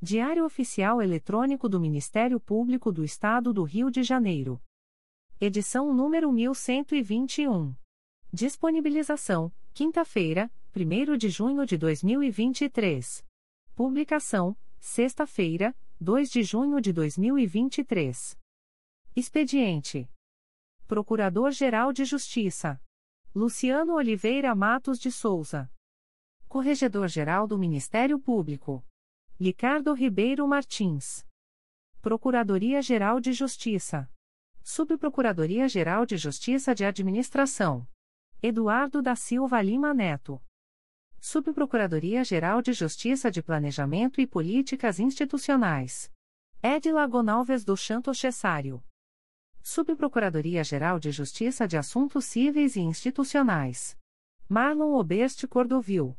Diário Oficial Eletrônico do Ministério Público do Estado do Rio de Janeiro. Edição número 1121. Disponibilização: quinta-feira, 1 de junho de 2023. Publicação: sexta-feira, 2 de junho de 2023. Expediente: Procurador-Geral de Justiça Luciano Oliveira Matos de Souza. Corregedor-Geral do Ministério Público. Ricardo Ribeiro Martins. Procuradoria-Geral de Justiça. Subprocuradoria-Geral de Justiça de Administração. Eduardo da Silva Lima Neto. Subprocuradoria-Geral de Justiça de Planejamento e Políticas Institucionais. Edila Gonalves do Chanto Cessário. Subprocuradoria-Geral de Justiça de Assuntos Cíveis e Institucionais. Marlon Oberste Cordovil.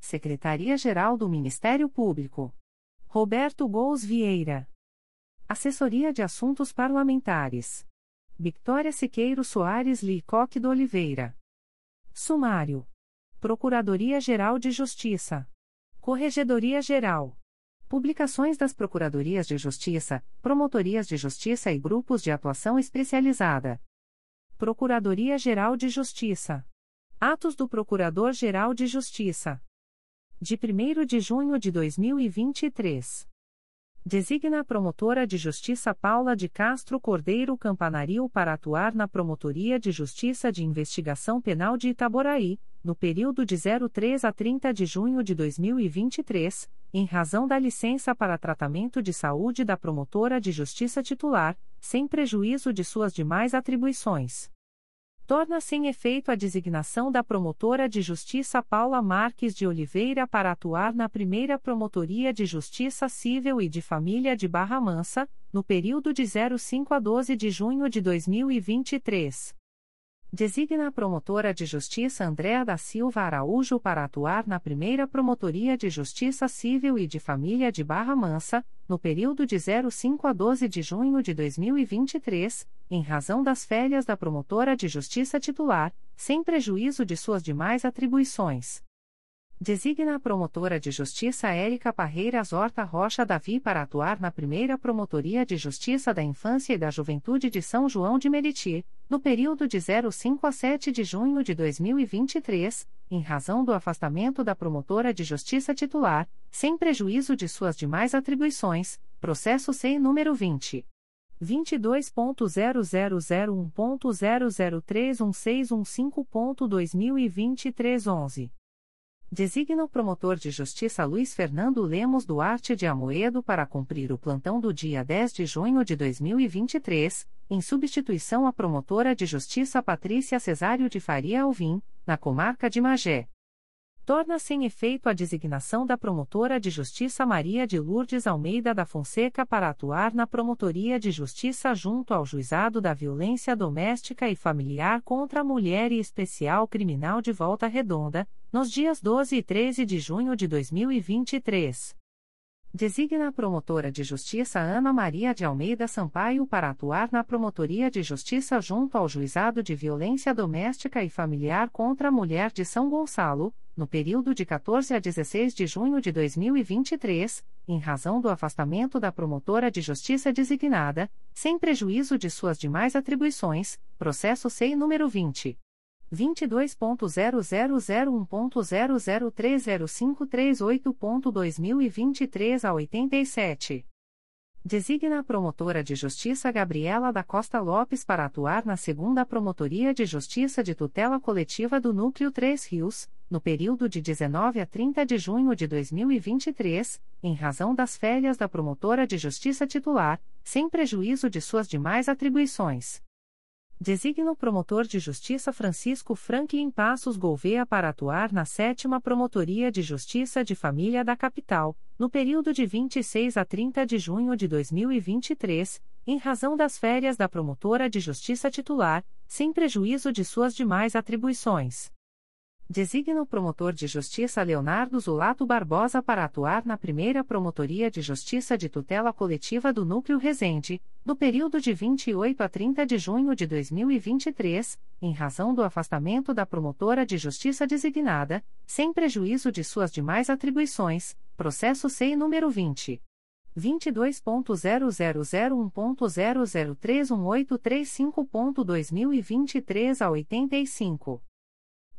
Secretaria-Geral do Ministério Público. Roberto Gous Vieira. Assessoria de Assuntos Parlamentares. Victoria Siqueiro Soares Licoque do Oliveira. Sumário. Procuradoria-Geral de Justiça. Corregedoria-Geral. Publicações das Procuradorias de Justiça, Promotorias de Justiça e Grupos de Atuação Especializada. Procuradoria-Geral de Justiça. Atos do Procurador-Geral de Justiça de 1 de junho de 2023. Designa a promotora de justiça Paula de Castro Cordeiro Campanaril para atuar na Promotoria de Justiça de Investigação Penal de Itaboraí, no período de 03 a 30 de junho de 2023, em razão da licença para tratamento de saúde da promotora de justiça titular, sem prejuízo de suas demais atribuições torna-se em efeito a designação da promotora de justiça Paula Marques de Oliveira para atuar na primeira Promotoria de Justiça Civil e de Família de Barra Mansa, no período de 05 a 12 de junho de 2023. Designa a promotora de justiça Andréa da Silva Araújo para atuar na primeira Promotoria de Justiça Civil e de Família de Barra Mansa, no período de 05 a 12 de junho de 2023, em razão das férias da promotora de justiça titular, sem prejuízo de suas demais atribuições. Designa a promotora de justiça Érica Parreiras Horta Rocha Davi para atuar na primeira Promotoria de Justiça da Infância e da Juventude de São João de Meriti, no período de 05 a 7 de junho de 2023, em razão do afastamento da promotora de justiça titular, sem prejuízo de suas demais atribuições, processo SEI número 20. 22.0001.0031615.2023 11. Designa o promotor de justiça Luiz Fernando Lemos Duarte de Amoedo para cumprir o plantão do dia 10 de junho de 2023, em substituição à promotora de justiça Patrícia Cesário de Faria Alvim, na comarca de Magé torna-se em efeito a designação da promotora de justiça Maria de Lourdes Almeida da Fonseca para atuar na Promotoria de Justiça junto ao Juizado da Violência Doméstica e Familiar contra a Mulher e Especial Criminal de Volta Redonda, nos dias 12 e 13 de junho de 2023. Designa a promotora de justiça Ana Maria de Almeida Sampaio para atuar na Promotoria de Justiça junto ao Juizado de Violência Doméstica e Familiar contra a Mulher de São Gonçalo, no período de 14 a 16 de junho de 2023, em razão do afastamento da promotora de justiça designada, sem prejuízo de suas demais atribuições, processo SEI número 20. 22.0001.0030538.2023 a 87. Designa a promotora de justiça Gabriela da Costa Lopes para atuar na segunda Promotoria de Justiça de Tutela Coletiva do Núcleo 3 Rios, no período de 19 a 30 de junho de 2023, em razão das férias da promotora de justiça titular, sem prejuízo de suas demais atribuições. Designa o promotor de justiça Francisco Franklin Passos Gouveia para atuar na sétima Promotoria de Justiça de Família da Capital, no período de 26 a 30 de junho de 2023, em razão das férias da promotora de justiça titular, sem prejuízo de suas demais atribuições. Designa o promotor de justiça Leonardo Zulato Barbosa para atuar na primeira Promotoria de Justiça de Tutela Coletiva do Núcleo Resende, no período de 28 a 30 de junho de 2023, em razão do afastamento da promotora de justiça designada, sem prejuízo de suas demais atribuições, processo SEI número 20. 22.0001.0031835.2023 a 85.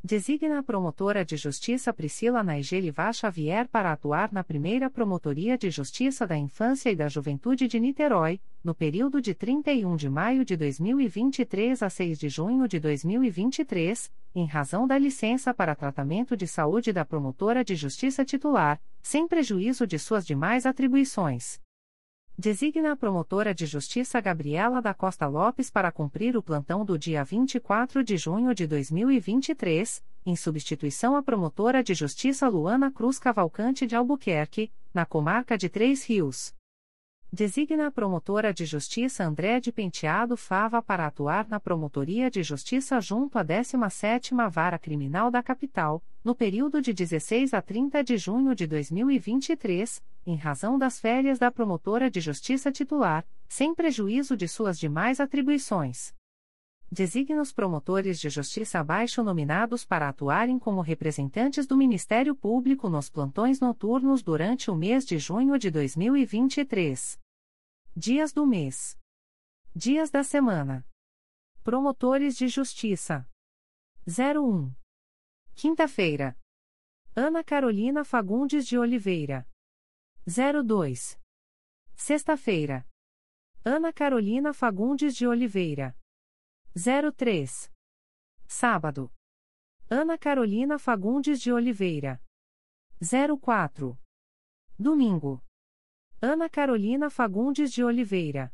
Designa a promotora de justiça Priscila Naigeli Vá Xavier para atuar na primeira Promotoria de Justiça da Infância e da Juventude de Niterói, no período de 31 de maio de 2023 a 6 de junho de 2023, em razão da licença para tratamento de saúde da promotora de justiça titular, sem prejuízo de suas demais atribuições. Designa a promotora de justiça Gabriela da Costa Lopes para cumprir o plantão do dia 24 de junho de 2023, em substituição à promotora de justiça Luana Cruz Cavalcante de Albuquerque, na comarca de Três Rios. Designa a promotora de justiça André de Penteado Fava para atuar na Promotoria de Justiça junto à 17ª Vara Criminal da Capital, no período de 16 a 30 de junho de 2023, em razão das férias da promotora de justiça titular, sem prejuízo de suas demais atribuições. Designa os promotores de justiça abaixo nominados para atuarem como representantes do Ministério Público nos plantões noturnos durante o mês de junho de 2023. Dias do mês. Dias da semana. Promotores de Justiça. 01. Quinta-feira. Ana Carolina Fagundes de Oliveira. 02. Sexta-feira. Ana Carolina Fagundes de Oliveira. 03. Sábado. Ana Carolina Fagundes de Oliveira. 04. Domingo. Ana Carolina Fagundes de Oliveira.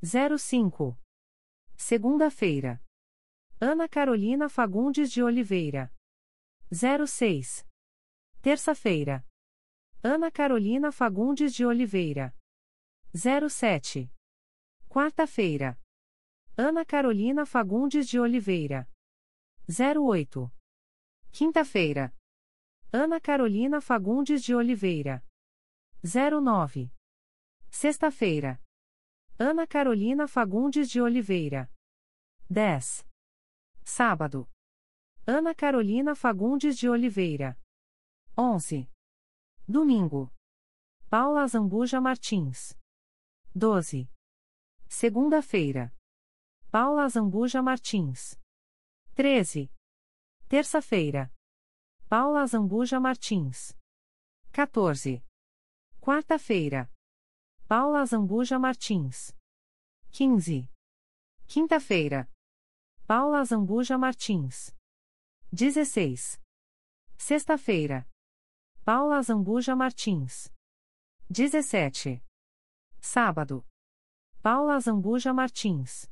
05. Segunda-feira. Ana Carolina Fagundes de Oliveira. 06. Terça-feira. Ana Carolina Fagundes de Oliveira. 07. Quarta-feira. Ana Carolina Fagundes de Oliveira. 08. Quinta-feira. Ana Carolina Fagundes de Oliveira. 09. Sexta-feira. Ana Carolina Fagundes de Oliveira. 10. Sábado. Ana Carolina Fagundes de Oliveira. 11. Domingo. Paula Zambuja Martins. 12. Segunda-feira. Paula Zambuja Martins. 13. Terça-feira. Paula Zambuja Martins. 14. Quarta-feira. Paula Zambuja Martins. 15. Quinta-feira. Paula Zambuja Martins. 16. Sexta-feira. Paula Zambuja Martins. 17. Sábado. Paula Zambuja Martins.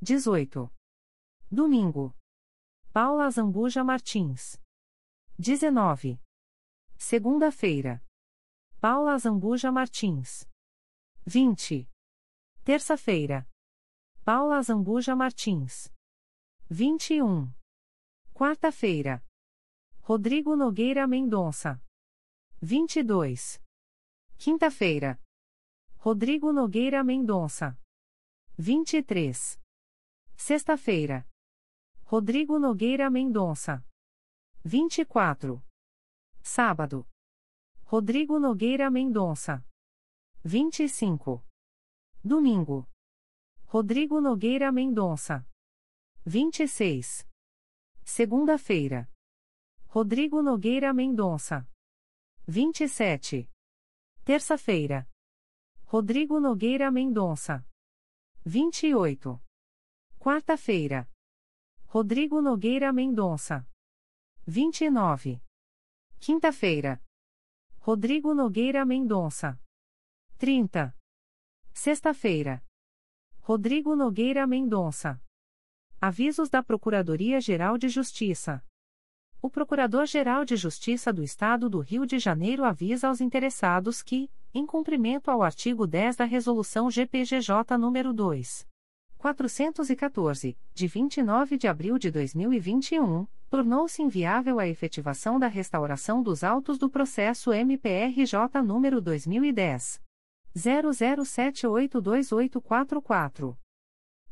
18. Domingo. Paula Zambuja Martins. 19. Segunda-feira. Paula Zambuja Martins. 20. Terça-feira. Paula Zambuja Martins. 21. Quarta-feira. Rodrigo Nogueira Mendonça. 22. Quinta-feira. Rodrigo Nogueira Mendonça. 23. Sexta-feira. Rodrigo Nogueira Mendonça. 24. Sábado. Rodrigo Nogueira Mendonça. 25. Domingo. Rodrigo Nogueira Mendonça. 26. Segunda-feira. Rodrigo Nogueira Mendonça. 27. Terça-feira. Rodrigo Nogueira Mendonça. 28. Quarta-feira. Rodrigo Nogueira Mendonça. 29. Quinta-feira. Rodrigo Nogueira Mendonça. 30. Sexta-feira. Rodrigo Nogueira Mendonça. Avisos da Procuradoria-Geral de Justiça. O Procurador-Geral de Justiça do Estado do Rio de Janeiro avisa aos interessados que, em cumprimento ao artigo 10 da Resolução GPGJ nº 2. 414, de 29 de abril de 2021, tornou-se inviável a efetivação da restauração dos autos do processo MPRJ número 2010 00782844.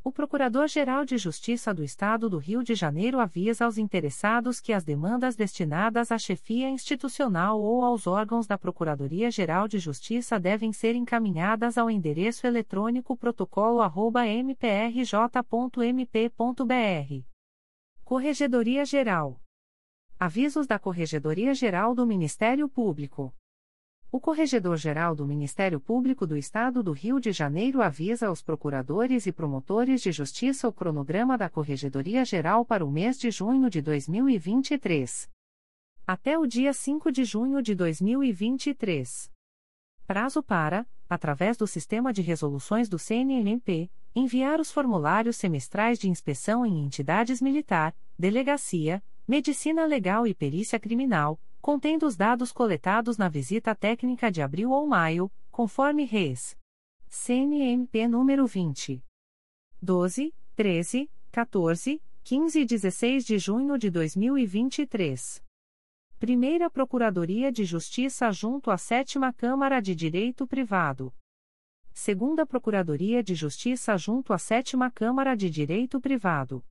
O Procurador-Geral de Justiça do Estado do Rio de Janeiro avisa aos interessados que as demandas destinadas à chefia institucional ou aos órgãos da Procuradoria-Geral de Justiça devem ser encaminhadas ao endereço eletrônico protocolo@mprj.mp.br. Corregedoria Geral. Avisos da Corregedoria Geral do Ministério Público. O Corregedor-Geral do Ministério Público do Estado do Rio de Janeiro avisa aos procuradores e promotores de justiça o cronograma da Corregedoria Geral para o mês de junho de 2023. Até o dia 5 de junho de 2023. Prazo para, através do sistema de resoluções do CNMP, enviar os formulários semestrais de inspeção em entidades militar, delegacia, medicina legal e perícia criminal contendo os dados coletados na visita técnica de abril ou maio, conforme res. CNMP número 20. 12, 13, 14, 15 e 16 de junho de 2023. Primeira Procuradoria de Justiça junto à Sétima Câmara de Direito Privado. Segunda Procuradoria de Justiça junto à Sétima Câmara de Direito Privado.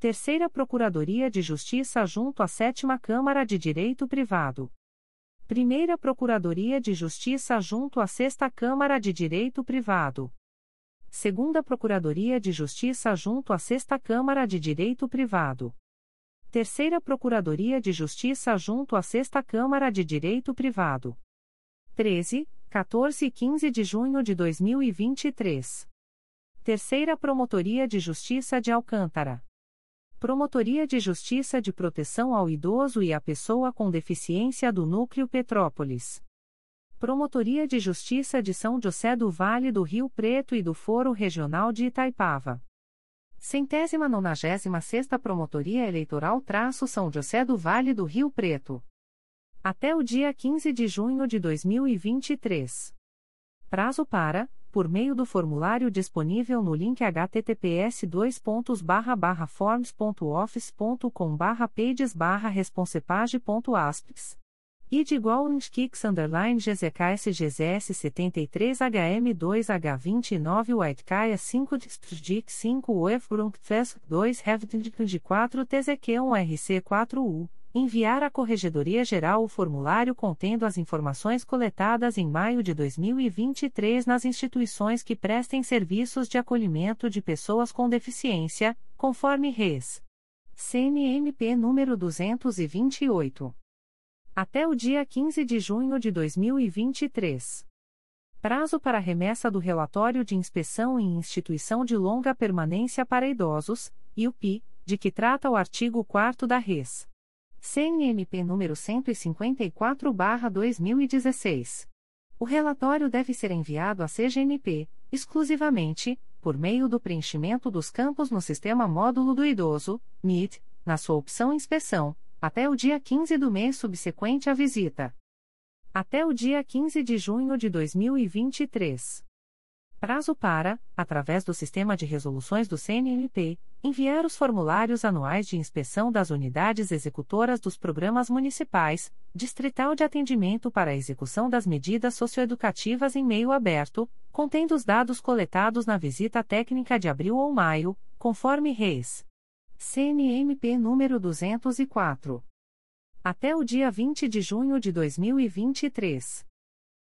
Terceira Procuradoria de Justiça junto à Sétima Câmara de Direito Privado. Primeira Procuradoria de Justiça junto à Sexta Câmara de Direito Privado. Segunda Procuradoria de Justiça junto à Sexta Câmara de Direito Privado. Terceira Procuradoria de Justiça junto à Sexta Câmara de Direito Privado. 13, 14 e 15 de junho de 2023. Terceira Promotoria de Justiça de Alcântara. Promotoria de Justiça de Proteção ao Idoso e à Pessoa com Deficiência do Núcleo Petrópolis. Promotoria de Justiça de São José do Vale do Rio Preto e do Foro Regional de Itaipava. Centésima nonagésima sexta Promotoria Eleitoral traço São José do Vale do Rio Preto. Até o dia 15 de junho de 2023. Prazo para por meio do formulário disponível no link https forms.office.com pages responsepageaspx e de igual kicks underline gzks gzs 73 hm2 h29 whitekaya 5 district 5 uefbrunk 2 hevdink de 4 tzq1 rc4u enviar à Corregedoria Geral o formulário contendo as informações coletadas em maio de 2023 nas instituições que prestem serviços de acolhimento de pessoas com deficiência, conforme res. CNMP número 228. Até o dia 15 de junho de 2023. Prazo para remessa do relatório de inspeção em instituição de longa permanência para idosos, IUPI, de que trata o artigo 4 da Res. CNMP número 154/2016. O relatório deve ser enviado à CGNP, exclusivamente, por meio do preenchimento dos campos no Sistema Módulo do Idoso, MIT, na sua opção Inspeção, até o dia 15 do mês subsequente à visita. Até o dia 15 de junho de 2023. Prazo para, através do sistema de resoluções do CNMP, enviar os formulários anuais de inspeção das unidades executoras dos programas municipais, Distrital de Atendimento para a Execução das Medidas Socioeducativas em Meio Aberto, contendo os dados coletados na visita técnica de abril ou maio, conforme Reis. CNMP número 204. Até o dia 20 de junho de 2023.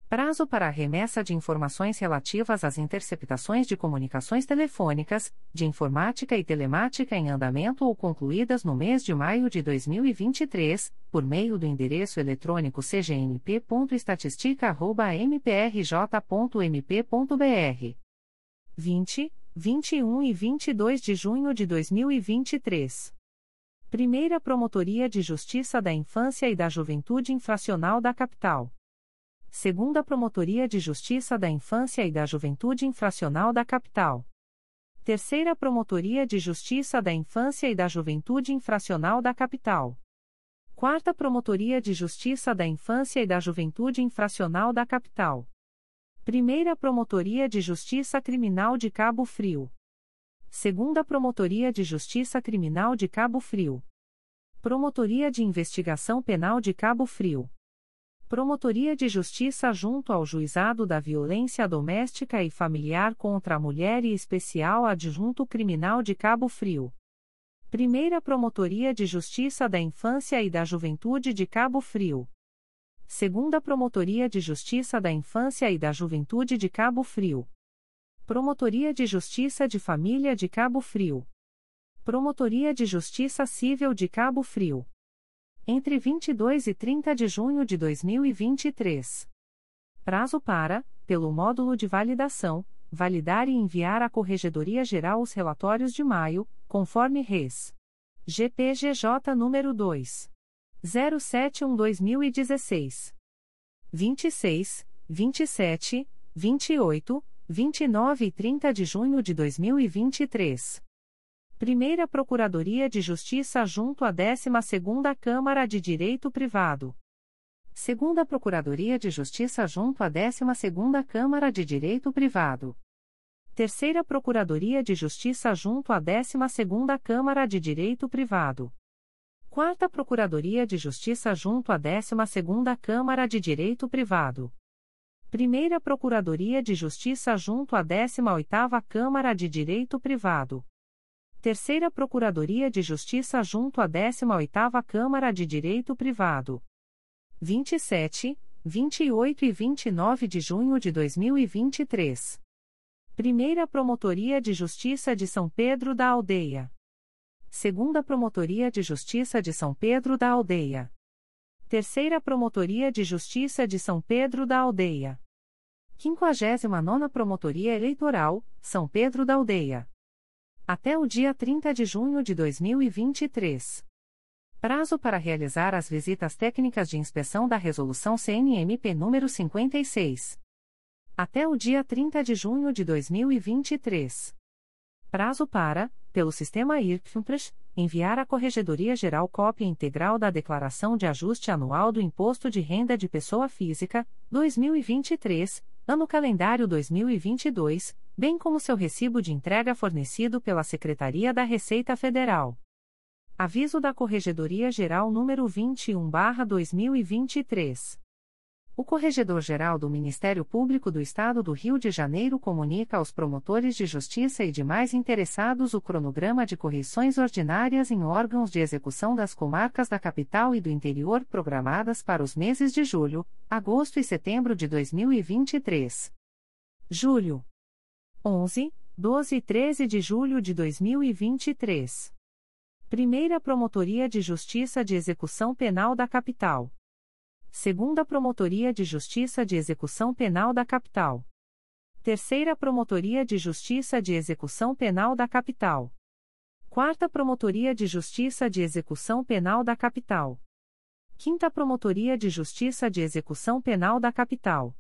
Prazo para a remessa de informações relativas às interceptações de comunicações telefônicas, de informática e telemática em andamento ou concluídas no mês de maio de 2023, por meio do endereço eletrônico cgnp.estatistica.mprj.mp.br. 20, 21 e 22 de junho de 2023. Primeira Promotoria de Justiça da Infância e da Juventude Infracional da Capital. Segunda Promotoria de Justiça da Infância e da Juventude Infracional da Capital. Terceira Promotoria de Justiça da Infância e da Juventude Infracional da Capital. Quarta Promotoria de Justiça da Infância e da Juventude Infracional da Capital. Primeira Promotoria de Justiça Criminal de Cabo Frio. Segunda Promotoria de Justiça Criminal de Cabo Frio. Promotoria de Investigação Penal de Cabo Frio. Promotoria de Justiça junto ao Juizado da Violência Doméstica e Familiar contra a Mulher e Especial Adjunto Criminal de Cabo Frio. Primeira Promotoria de Justiça da Infância e da Juventude de Cabo Frio. Segunda Promotoria de Justiça da Infância e da Juventude de Cabo Frio. Promotoria de Justiça de Família de Cabo Frio. Promotoria de Justiça Civil de Cabo Frio entre 22 e 30 de junho de 2023. Prazo para, pelo módulo de validação, validar e enviar à Corregedoria Geral os relatórios de maio, conforme res. GPGJ número 2. 071-2016. 26, 27, 28, 29 e 30 de junho de 2023. Primeira Procuradoria de Justiça junto à 12ª Câmara de Direito Privado. Segunda Procuradoria de Justiça junto à 12ª Câmara de Direito Privado. Terceira Procuradoria de Justiça junto à 12ª Câmara de Direito Privado. Quarta Procuradoria de Justiça junto à 12ª Câmara de Direito Privado. Primeira Procuradoria de Justiça junto à 18ª Câmara de Direito Privado. Terceira Procuradoria de Justiça junto à 18ª Câmara de Direito Privado. 27, 28 e 29 de junho de 2023. Primeira Promotoria de Justiça de São Pedro da Aldeia. Segunda Promotoria de Justiça de São Pedro da Aldeia. Terceira Promotoria de Justiça de São Pedro da Aldeia. 59ª Promotoria Eleitoral, São Pedro da Aldeia até o dia 30 de junho de 2023. Prazo para realizar as visitas técnicas de inspeção da Resolução CNMP número 56. Até o dia 30 de junho de 2023. Prazo para, pelo sistema IRCFMPRES, enviar à Corregedoria Geral cópia integral da Declaração de Ajuste Anual do Imposto de Renda de Pessoa Física, 2023, ano calendário 2022, bem como seu recibo de entrega fornecido pela Secretaria da Receita Federal. Aviso da Corregedoria Geral número 21/2023. O Corregedor-Geral do Ministério Público do Estado do Rio de Janeiro comunica aos promotores de justiça e demais interessados o cronograma de correições ordinárias em órgãos de execução das comarcas da capital e do interior programadas para os meses de julho, agosto e setembro de 2023. Julho 11, 12 e 13 de julho de 2023. Primeira Promotoria de Justiça de Execução Penal da Capital. Segunda Promotoria de Justiça de Execução Penal da Capital. Terceira Promotoria de Justiça de Execução Penal da Capital. Quarta Promotoria de Justiça de Execução Penal da Capital. Quinta Promotoria de Justiça de Execução Penal da Capital.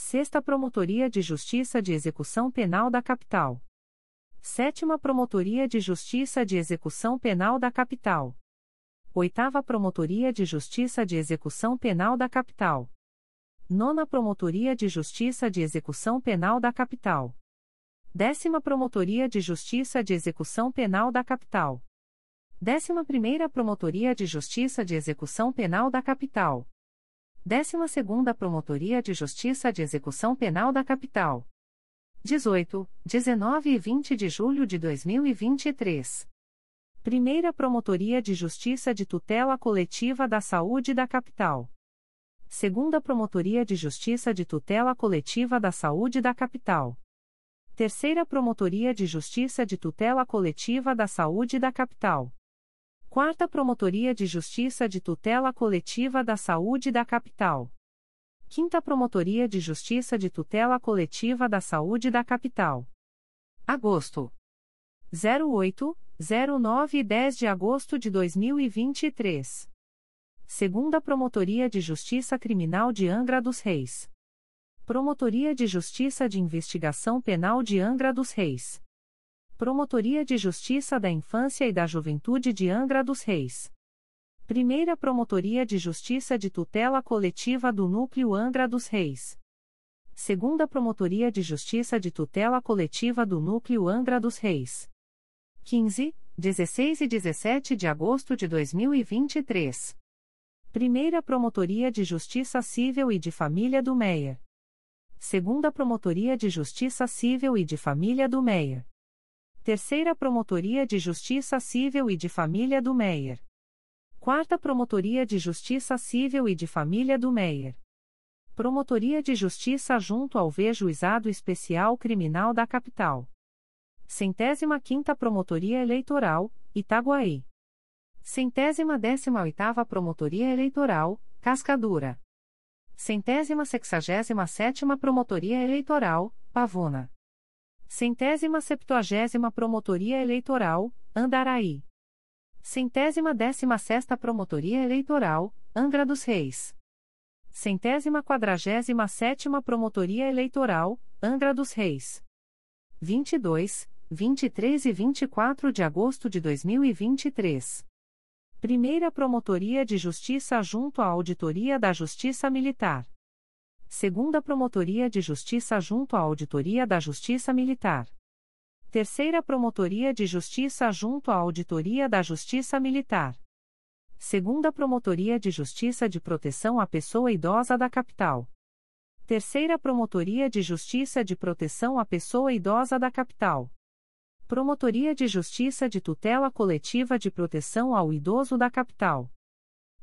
Sexta Promotoria de Justiça de Execução Penal da Capital. Sétima Promotoria de Justiça de Execução Penal da Capital. Oitava Promotoria de Justiça de Execução Penal da Capital. Nona Promotoria de Justiça de Execução Penal da Capital. Décima Promotoria de Justiça de Execução Penal da Capital. Décima Primeira Promotoria de Justiça de Execução Penal da Capital. 12ª Promotoria de Justiça de Execução Penal da Capital. 18, 19 e 20 de julho de 2023. Primeira Promotoria de Justiça de Tutela Coletiva da Saúde da Capital. Segunda Promotoria de Justiça de Tutela Coletiva da Saúde da Capital. Terceira Promotoria de Justiça de Tutela Coletiva da Saúde da Capital. Quarta Promotoria de Justiça de Tutela Coletiva da Saúde da Capital. Quinta Promotoria de Justiça de Tutela Coletiva da Saúde da Capital. Agosto. 08, 09 e 10 de agosto de 2023. Segunda Promotoria de Justiça Criminal de Angra dos Reis. Promotoria de Justiça de Investigação Penal de Angra dos Reis. Promotoria de Justiça da Infância e da Juventude de Angra dos Reis. Primeira Promotoria de Justiça de Tutela Coletiva do Núcleo Angra dos Reis. Segunda Promotoria de Justiça de Tutela Coletiva do Núcleo Angra dos Reis. 15, 16 e 17 de agosto de 2023. Primeira Promotoria de Justiça Civil e de Família do Meia. Segunda Promotoria de Justiça Civil e de Família do Meia. Terceira Promotoria de Justiça Civil e de Família do Meier. Quarta Promotoria de Justiça Civil e de Família do Meier. Promotoria de Justiça junto ao V-Juizado Especial Criminal da Capital. Centésima Quinta Promotoria Eleitoral, Itaguaí. Centésima décima oitava Promotoria Eleitoral, Cascadura. Centésima sexagésima sétima Promotoria Eleitoral, Pavona. Centésima septuagésima Promotoria Eleitoral, Andaraí. Centésima décima sexta Promotoria Eleitoral, Angra dos Reis. Centésima quadragésima sétima Promotoria Eleitoral, Angra dos Reis. 22, 23 e 24 de agosto de 2023. Primeira Promotoria de Justiça junto à Auditoria da Justiça Militar. Segunda Promotoria de Justiça junto à Auditoria da Justiça Militar. Terceira Promotoria de Justiça junto à Auditoria da Justiça Militar. Segunda Promotoria de Justiça de Proteção à Pessoa Idosa da Capital. Terceira Promotoria de Justiça de Proteção à Pessoa Idosa da Capital. Promotoria de Justiça de Tutela Coletiva de Proteção ao Idoso da Capital.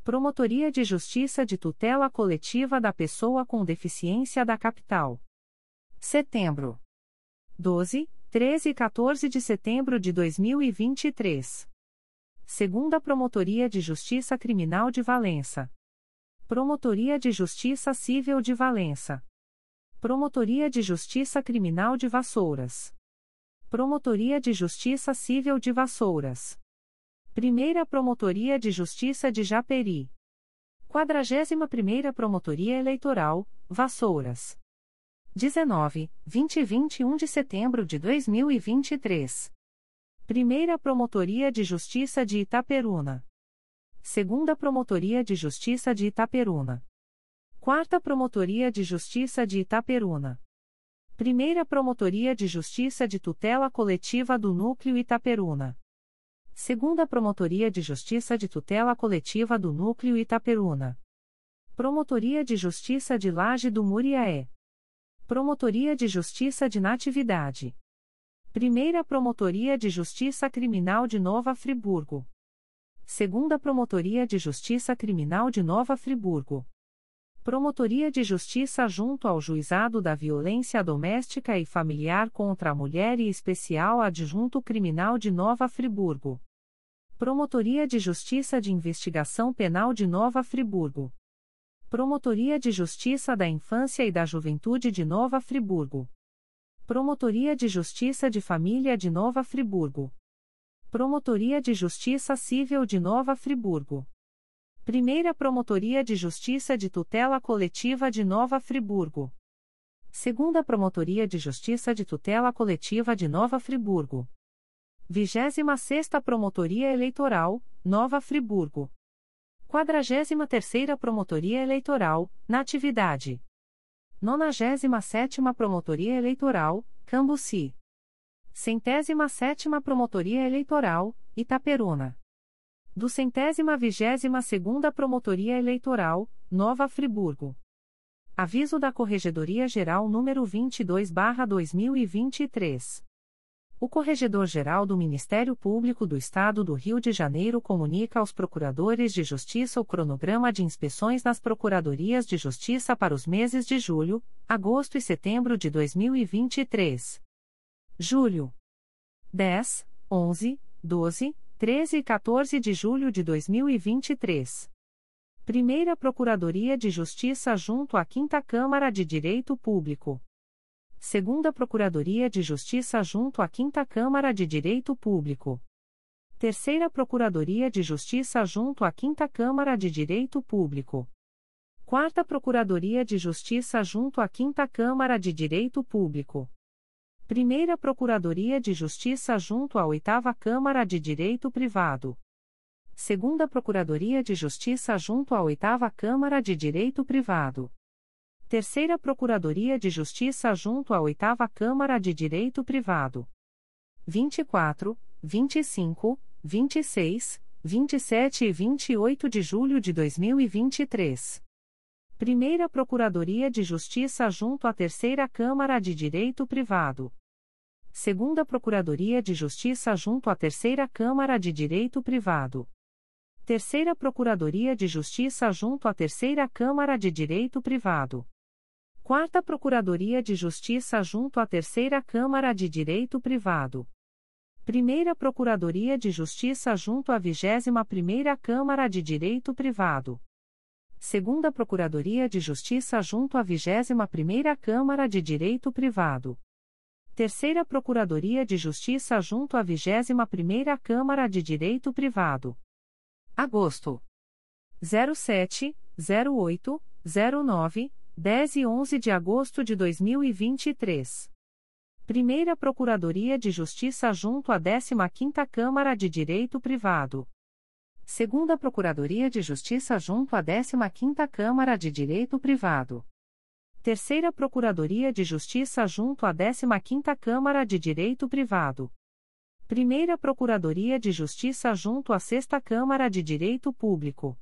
Promotoria de Justiça de Tutela Coletiva da Pessoa com Deficiência da Capital. Setembro. 12, 13 e 14 de setembro de 2023. Segunda Promotoria de Justiça Criminal de Valença. Promotoria de Justiça Civil de Valença. Promotoria de Justiça Criminal de Vassouras. Promotoria de Justiça Civil de Vassouras. Primeira Promotoria de Justiça de Japeri. 41ª Promotoria Eleitoral, Vassouras. 19, 20 e 21 de setembro de 2023. Primeira Promotoria de Justiça de Itaperuna. Segunda Promotoria de Justiça de Itaperuna. Quarta Promotoria de Justiça de Itaperuna. Primeira Promotoria de Justiça de Tutela Coletiva do Núcleo Itaperuna. Segunda Promotoria de Justiça de Tutela Coletiva do Núcleo Itaperuna. Promotoria de Justiça de Laje do Muriaé. Promotoria de Justiça de Natividade. Primeira Promotoria de Justiça Criminal de Nova Friburgo. Segunda Promotoria de Justiça Criminal de Nova Friburgo. Promotoria de Justiça junto ao Juizado da Violência Doméstica e Familiar contra a Mulher e Especial Adjunto Criminal de Nova Friburgo. Promotoria de Justiça de Investigação Penal de Nova Friburgo. Promotoria de Justiça da Infância e da Juventude de Nova Friburgo. Promotoria de Justiça de Família de Nova Friburgo. Promotoria de Justiça Civil de Nova Friburgo. Primeira Promotoria de Justiça de Tutela Coletiva de Nova Friburgo. Segunda Promotoria de Justiça de Tutela Coletiva de Nova Friburgo. 26 Promotoria Eleitoral, Nova Friburgo. 43 Promotoria Eleitoral, Natividade. 97 Promotoria Eleitoral, Cambuci. Centésima sétima Promotoria Eleitoral, Itaperuna do centésima vigésima segunda Promotoria Eleitoral, Nova Friburgo. Aviso da Corregedoria Geral número 22/2023. O Corregedor-Geral do Ministério Público do Estado do Rio de Janeiro comunica aos procuradores de justiça o cronograma de inspeções nas Procuradorias de Justiça para os meses de julho, agosto e setembro de 2023. Julho: 10, 11, 12, 13 e 14 de julho de 2023. Primeira Procuradoria de Justiça junto à Quinta Câmara de Direito Público. Segunda Procuradoria de Justiça junto à Quinta Câmara de Direito Público. Terceira Procuradoria de Justiça junto à Quinta Câmara de Direito Público. Quarta Procuradoria de Justiça junto à Quinta Câmara de Direito Público. Primeira Procuradoria de Justiça junto à Oitava Câmara de Direito Privado. Segunda Procuradoria de Justiça junto à Oitava Câmara de Direito Privado. Terceira Procuradoria de Justiça junto à Oitava Câmara de Direito Privado. 24, 25, 26, 27 e 28 de julho de 2023. Primeira Procuradoria de Justiça junto à Terceira Câmara de Direito Privado. Segunda Procuradoria de Justiça junto à Terceira Câmara de Direito Privado. Terceira Procuradoria de Justiça junto à Terceira Câmara de Direito Privado. Quarta Procuradoria de Justiça junto à Terceira Câmara de Direito Privado. Primeira Procuradoria de Justiça junto à 21ª Câmara de Direito Privado. Segunda Procuradoria de Justiça junto à 21ª Câmara de Direito Privado. Terceira Procuradoria de Justiça junto à 21ª Câmara de Direito Privado. Agosto. 07, 08, 09, 10 e 11 de agosto de 2023. Primeira Procuradoria de Justiça junto à 15ª Câmara de Direito Privado. Segunda Procuradoria de Justiça junto à 15ª Câmara de Direito Privado. Terceira Procuradoria de Justiça junto à 15ª Câmara de Direito Privado. Primeira Procuradoria de Justiça junto à 6 Câmara de Direito Público.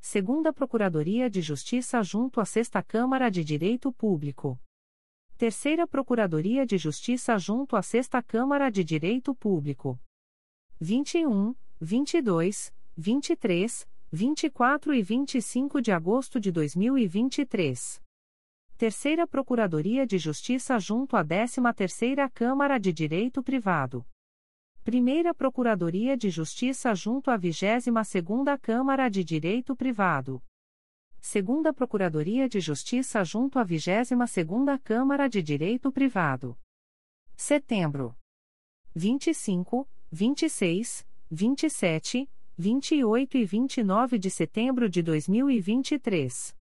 Segunda Procuradoria de Justiça junto à Sexta Câmara de Direito Público. Terceira Procuradoria de Justiça junto à Sexta Câmara de Direito Público. 21, 22, 23, 24 e 25 de agosto de 2023. Terceira Procuradoria de Justiça junto à 13ª Câmara de Direito Privado. Primeira Procuradoria de Justiça junto à 22ª Câmara de Direito Privado. Segunda Procuradoria de Justiça junto à 22ª Câmara de Direito Privado. Setembro. 25, 26, 27, 28 e 29 de setembro de 2023.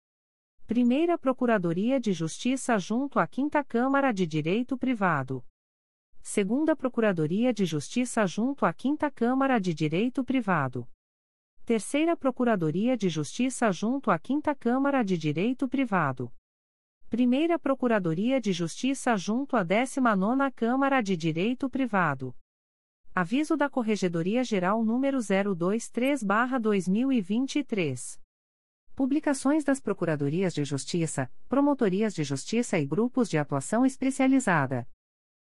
Primeira Procuradoria de Justiça junto à 5 Câmara de Direito Privado. Segunda Procuradoria de Justiça junto à Quinta Câmara de Direito Privado. Terceira Procuradoria de Justiça junto à Quinta Câmara de Direito Privado. Primeira Procuradoria de Justiça junto à 19ª Câmara de Direito Privado. Aviso da Corregedoria Geral número 023/2023. Publicações das Procuradorias de Justiça, Promotorias de Justiça e Grupos de Atuação Especializada.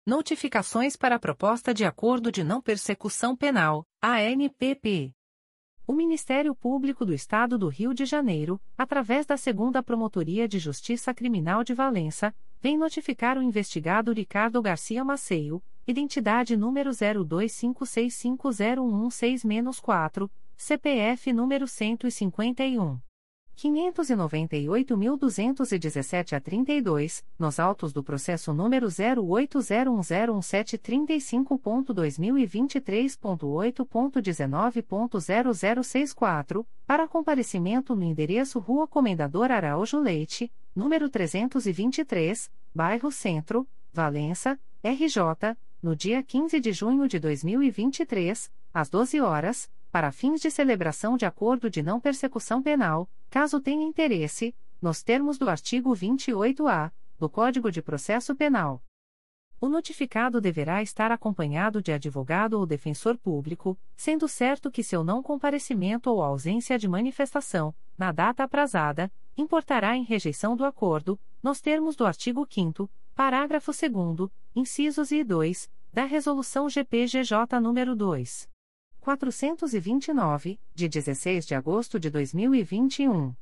Notificações para a Proposta de Acordo de Não Persecução Penal, ANPP. O Ministério Público do Estado do Rio de Janeiro, através da Segunda Promotoria de Justiça Criminal de Valença, vem notificar o investigado Ricardo Garcia Maceio, identidade número 02565016-4, CPF número 151. 598.217 a 32, nos autos do processo número 080101735.2023.8.19.0064, para comparecimento no endereço Rua Comendador Araújo Leite, número 323, Bairro Centro, Valença, RJ, no dia 15 de junho de 2023, às 12 horas, para fins de celebração de acordo de não persecução penal, caso tenha interesse, nos termos do artigo 28-A do Código de Processo Penal. O notificado deverá estar acompanhado de advogado ou defensor público, sendo certo que seu não comparecimento ou ausência de manifestação, na data aprazada, importará em rejeição do acordo, nos termos do artigo 5 parágrafo 2 incisos e 2, da Resolução GPGJ nº 2. 429, de 16 de agosto de 2021.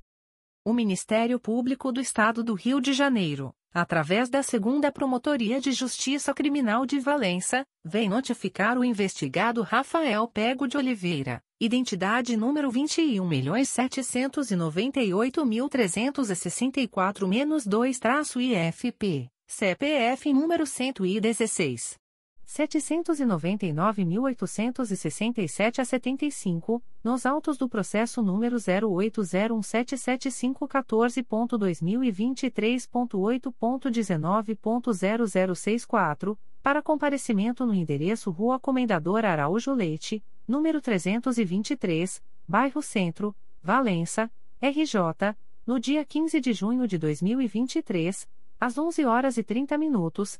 O Ministério Público do Estado do Rio de Janeiro, através da Segunda Promotoria de Justiça Criminal de Valença, vem notificar o investigado Rafael Pego de Oliveira, identidade número 21.798.364-2-IFP, CPF número 116. 799.867 a 75, nos autos do processo número 080177514.2023.8.19.0064, para comparecimento no endereço Rua Comendador Araújo Leite, número 323, Bairro Centro, Valença, RJ, no dia 15 de junho de 2023, às 11 horas e 30 minutos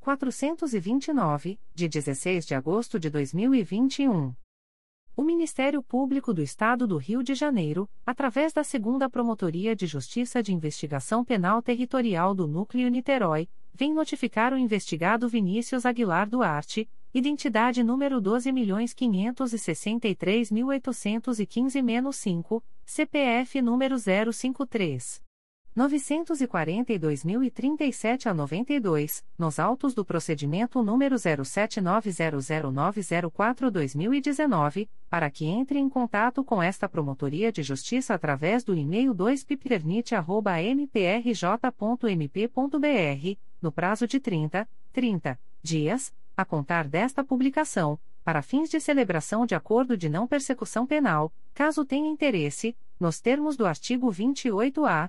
429, de 16 de agosto de 2021. O Ministério Público do Estado do Rio de Janeiro, através da Segunda Promotoria de Justiça de Investigação Penal Territorial do Núcleo Niterói, vem notificar o investigado Vinícius Aguilar Duarte, identidade número 12.563.815-5, CPF número 053. 942.037 a 92, nos autos do procedimento número 07900904-2019, para que entre em contato com esta Promotoria de Justiça através do e-mail 2pipernit.mprj.mp.br, no prazo de 30, 30 dias, a contar desta publicação, para fins de celebração de acordo de não persecução penal, caso tenha interesse, nos termos do artigo 28-A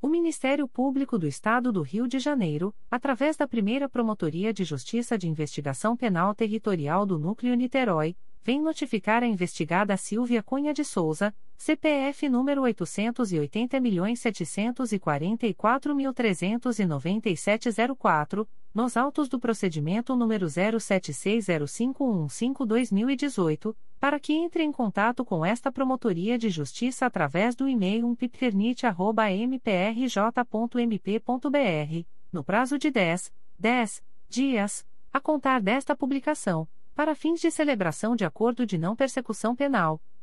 O Ministério Público do Estado do Rio de Janeiro, através da primeira Promotoria de Justiça de Investigação Penal Territorial do Núcleo Niterói, vem notificar a investigada Silvia Cunha de Souza, CPF número 880.744.39704, nos autos do procedimento número 07605115-2018, para que entre em contato com esta Promotoria de Justiça através do e-mail umpipternit.mprj.mp.br, no prazo de 10, 10 dias, a contar desta publicação para fins de celebração de acordo de não persecução penal,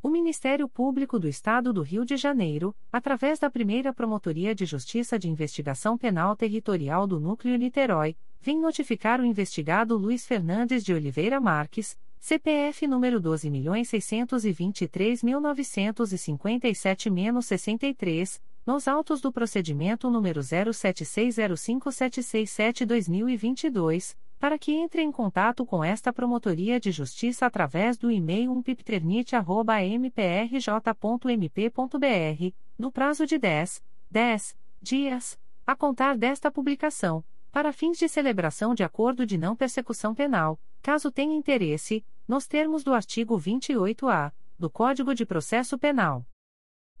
O Ministério Público do Estado do Rio de Janeiro, através da primeira Promotoria de Justiça de Investigação Penal Territorial do Núcleo Niterói, vem notificar o investigado Luiz Fernandes de Oliveira Marques, CPF número 12.623.957-63, nos autos do procedimento número 07605767-2022 para que entre em contato com esta Promotoria de Justiça através do e-mail umpipternit.mprj.mp.br, no prazo de 10, 10 dias, a contar desta publicação, para fins de celebração de acordo de não persecução penal, caso tenha interesse, nos termos do artigo 28-A do Código de Processo Penal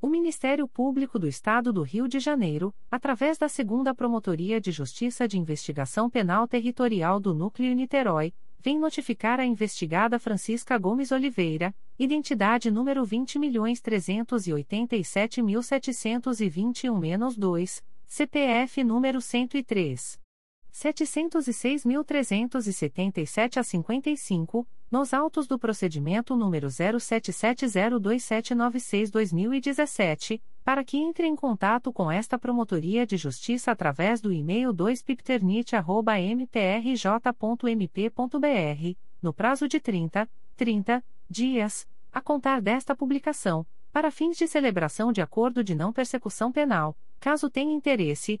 O Ministério Público do Estado do Rio de Janeiro, através da Segunda Promotoria de Justiça de Investigação Penal Territorial do Núcleo Niterói, vem notificar a investigada Francisca Gomes Oliveira, identidade número 20.387.721-2, CPF número 103. 706.377 a 55, nos autos do procedimento número 07702796-2017, para que entre em contato com esta Promotoria de Justiça através do e-mail 2pipternit.mprj.mp.br, no prazo de 30, 30 dias, a contar desta publicação, para fins de celebração de acordo de não persecução penal, caso tenha interesse,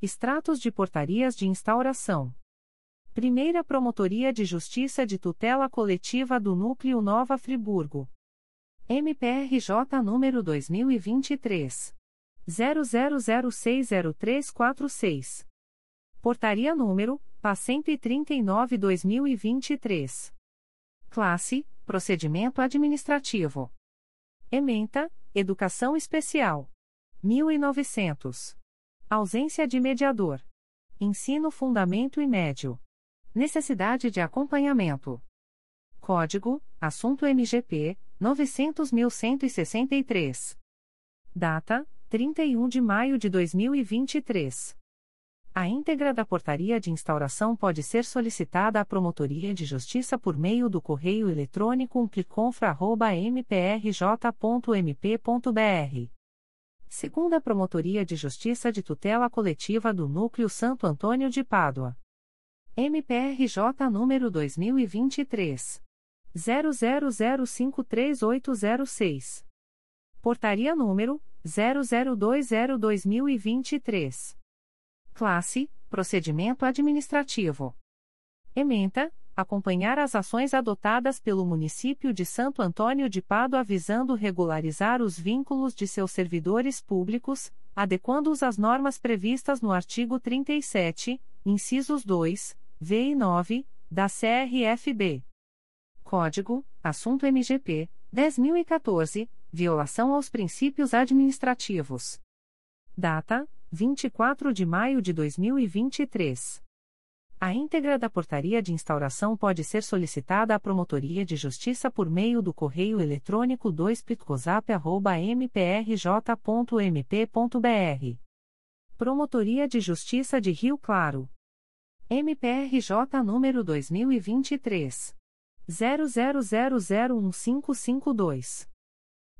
Extratos de portarias de instauração. Primeira Promotoria de Justiça de Tutela Coletiva do Núcleo Nova Friburgo. MPRJ número 2023 00060346. Portaria número PA 139/2023. Classe: Procedimento administrativo. Ementa: Educação Especial. 1900. Ausência de mediador. Ensino fundamento e médio. Necessidade de acompanhamento. Código: Assunto MGP 900.163. Data: 31 de maio de 2023. A íntegra da portaria de instauração pode ser solicitada à Promotoria de Justiça por meio do correio eletrônico umpliconfra.mprj.mp.br segunda Promotoria de Justiça de Tutela Coletiva do Núcleo Santo Antônio de Pádua. MPRJ número 2023 00053806. Portaria número 0020/2023. Classe: Procedimento administrativo. Ementa: acompanhar as ações adotadas pelo município de Santo Antônio de Pádua visando regularizar os vínculos de seus servidores públicos, adequando-os às normas previstas no artigo 37, incisos 2, V e 9, da CRFB. Código: Assunto MGP 10014, violação aos princípios administrativos. Data: 24 de maio de 2023. A íntegra da portaria de instauração pode ser solicitada à Promotoria de Justiça por meio do correio eletrônico 2pitcosap.mprj.mp.br. Promotoria de Justiça de Rio Claro. MPRJ número 2023. 00001552.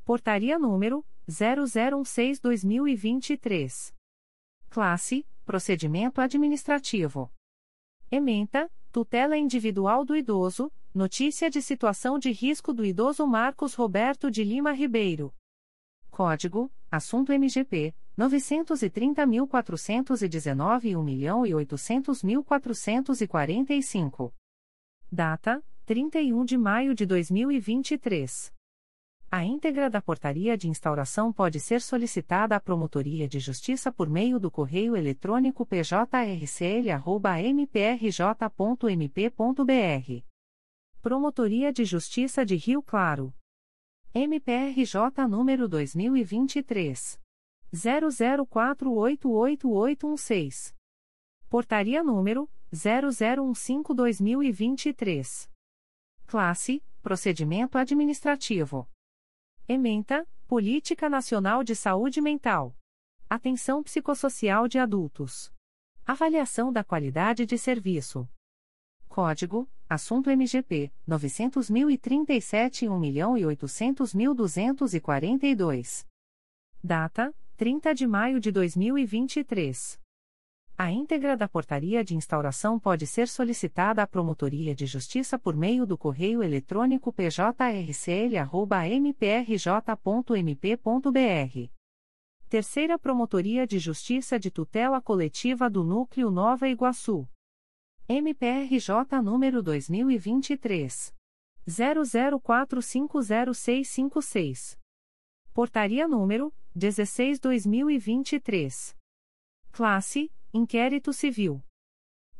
Portaria número 0016-2023. Classe: Procedimento Administrativo. Ementa, tutela individual do idoso, notícia de situação de risco do idoso Marcos Roberto de Lima Ribeiro. Código, assunto MGP, 930.419 e 1.800.445. Data, 31 de maio de 2023. A íntegra da portaria de instauração pode ser solicitada à Promotoria de Justiça por meio do correio eletrônico pjrcl.mprj.mp.br. Promotoria de Justiça de Rio Claro. MPRJ número 2023. 00488816. Portaria número 0015-2023. Classe: Procedimento Administrativo. Ementa, Política Nacional de Saúde Mental. Atenção psicossocial de adultos. Avaliação da qualidade de serviço. Código: Assunto MGP 900.037 e 1.800.242. Data: 30 de maio de 2023. A íntegra da portaria de instauração pode ser solicitada à Promotoria de Justiça por meio do correio eletrônico pjrcl.mprj.mp.br. Terceira Promotoria de Justiça de Tutela Coletiva do Núcleo Nova Iguaçu. MPRJ número 2023. 00450656. Portaria número 16/2023. Classe Inquérito Civil.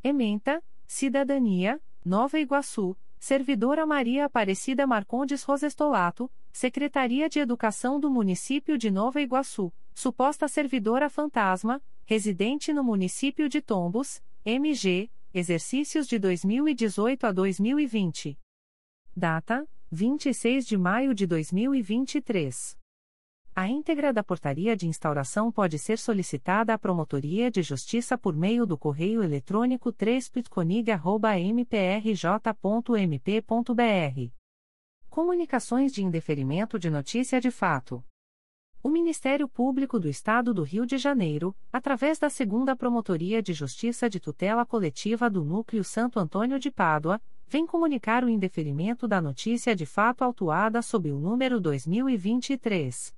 Ementa, Cidadania, Nova Iguaçu, Servidora Maria Aparecida Marcondes Rosestolato, Secretaria de Educação do Município de Nova Iguaçu, suposta servidora fantasma, residente no município de Tombos, MG, exercícios de 2018 a 2020. Data: 26 de maio de 2023. A íntegra da portaria de instauração pode ser solicitada à Promotoria de Justiça por meio do correio eletrônico 3 Comunicações de indeferimento de notícia de fato. O Ministério Público do Estado do Rio de Janeiro, através da Segunda Promotoria de Justiça de Tutela Coletiva do Núcleo Santo Antônio de Pádua, vem comunicar o indeferimento da notícia de fato autuada sob o número 2023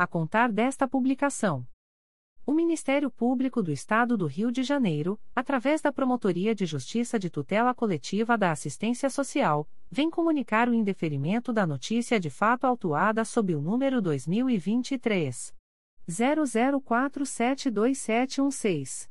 a contar desta publicação. O Ministério Público do Estado do Rio de Janeiro, através da Promotoria de Justiça de Tutela Coletiva da Assistência Social, vem comunicar o indeferimento da notícia de fato autuada sob o número 2023 00472716.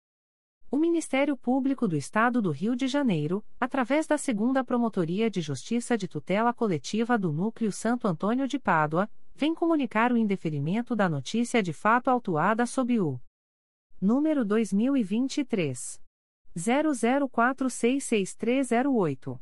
O Ministério Público do Estado do Rio de Janeiro, através da Segunda Promotoria de Justiça de Tutela Coletiva do Núcleo Santo Antônio de Pádua, vem comunicar o indeferimento da notícia de fato autuada sob o número 2023 00466308.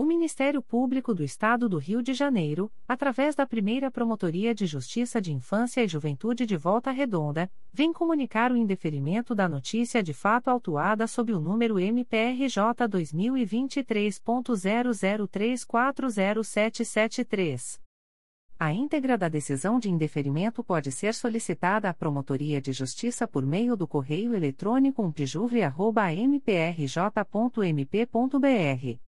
O Ministério Público do Estado do Rio de Janeiro, através da primeira Promotoria de Justiça de Infância e Juventude de Volta Redonda, vem comunicar o indeferimento da notícia de fato autuada sob o número MPRJ 2023.00340773. A íntegra da decisão de indeferimento pode ser solicitada à Promotoria de Justiça por meio do correio eletrônico umpijuvre.mprj.mp.br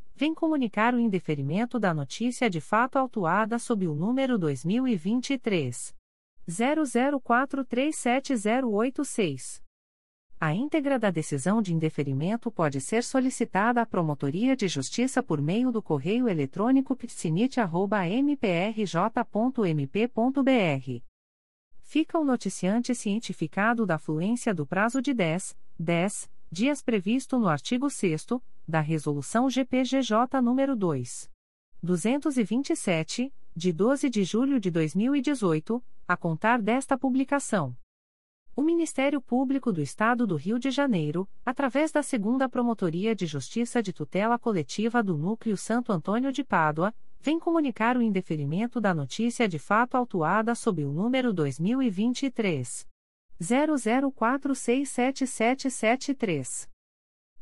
vem comunicar o indeferimento da notícia de fato autuada sob o número 2023 00437086. A íntegra da decisão de indeferimento pode ser solicitada à Promotoria de Justiça por meio do correio eletrônico psinit.mprj.mp.br fica o noticiante cientificado da fluência do prazo de 10, 10 dias previsto no artigo 6 da Resolução GPGJ nº 2. 227, de 12 de julho de 2018, a contar desta publicação. O Ministério Público do Estado do Rio de Janeiro, através da Segunda Promotoria de Justiça de Tutela Coletiva do Núcleo Santo Antônio de Pádua, vem comunicar o indeferimento da notícia de fato autuada sob o número 2023 00467773.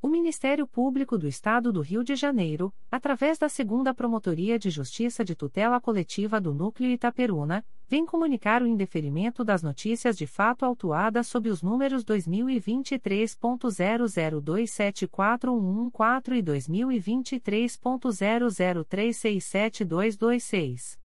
O Ministério Público do Estado do Rio de Janeiro, através da Segunda Promotoria de Justiça de Tutela Coletiva do Núcleo Itaperuna, vem comunicar o indeferimento das notícias de fato autuadas sob os números 2023.00274114 e 2023.00367226.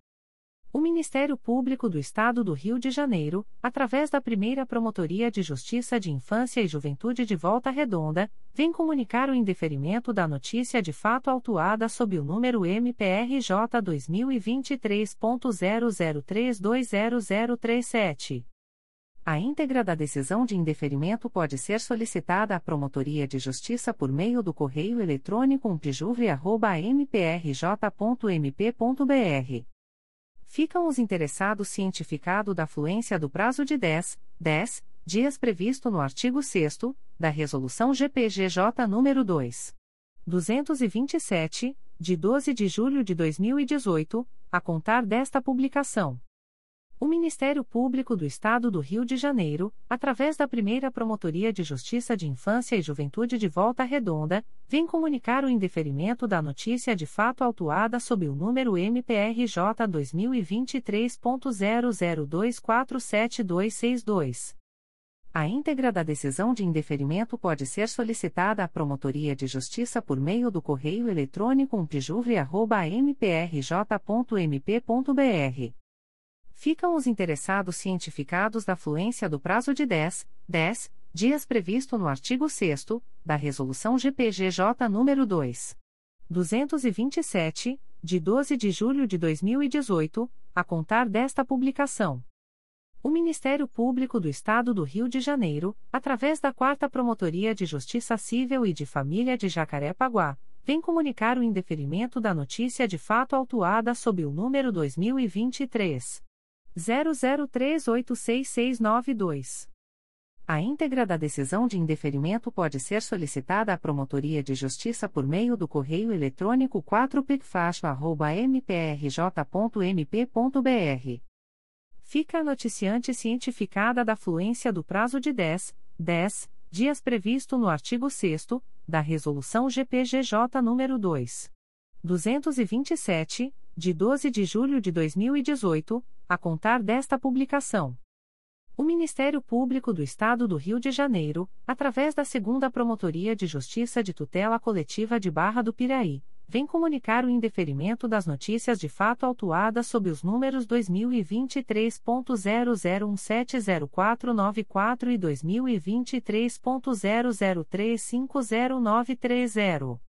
O Ministério Público do Estado do Rio de Janeiro, através da primeira Promotoria de Justiça de Infância e Juventude de Volta Redonda, vem comunicar o indeferimento da notícia de fato autuada sob o número MPRJ 2023.00320037. A íntegra da decisão de indeferimento pode ser solicitada à Promotoria de Justiça por meio do correio eletrônico umpijuvre.mprj.mp.br ficam os interessados cientificado da fluência do prazo de 10, 10 dias previsto no artigo 6 da Resolução GPGJ nº 2. 227, de 12 de julho de 2018, a contar desta publicação. O Ministério Público do Estado do Rio de Janeiro, através da primeira Promotoria de Justiça de Infância e Juventude de Volta Redonda, vem comunicar o indeferimento da notícia de fato autuada sob o número MPRJ 2023.00247262. A íntegra da decisão de indeferimento pode ser solicitada à Promotoria de Justiça por meio do correio eletrônico umpijuvre.mprj.mp.br ficam os interessados cientificados da fluência do prazo de 10, 10 dias previsto no artigo 6 da Resolução GPGJ nº 2. 227, de 12 de julho de 2018, a contar desta publicação. O Ministério Público do Estado do Rio de Janeiro, através da 4 Promotoria de Justiça Civil e de Família de Jacarepaguá, vem comunicar o indeferimento da notícia de fato autuada sob o número 2023 00386692. A íntegra da decisão de indeferimento pode ser solicitada à Promotoria de Justiça por meio do correio eletrônico 4picfacho.mprj.mp.br. Fica a noticiante cientificada da fluência do prazo de 10, 10 dias previsto no artigo 6 da Resolução GPGJ nº 2. 227, de 12 de julho de 2018, a contar desta publicação. O Ministério Público do Estado do Rio de Janeiro, através da Segunda Promotoria de Justiça de Tutela Coletiva de Barra do Piraí, vem comunicar o indeferimento das notícias de fato autuadas sob os números 2023.00170494 e 2023.00350930.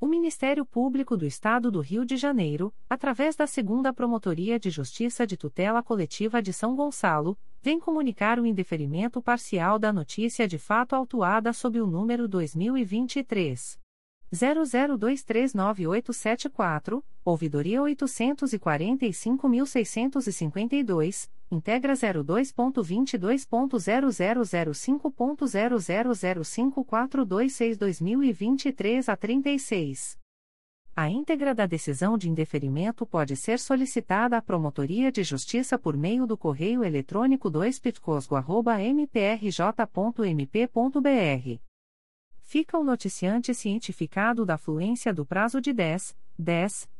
O Ministério Público do Estado do Rio de Janeiro, através da Segunda Promotoria de Justiça de Tutela Coletiva de São Gonçalo, vem comunicar o indeferimento parcial da notícia de fato autuada sob o número 2023 00239874, ouvidoria 845.652, integra 02.22.0005.0005426-2023 a 36. A íntegra da decisão de indeferimento pode ser solicitada à Promotoria de Justiça por meio do correio eletrônico 2 mprj.mp.br. Fica o noticiante cientificado da fluência do prazo de 10, 10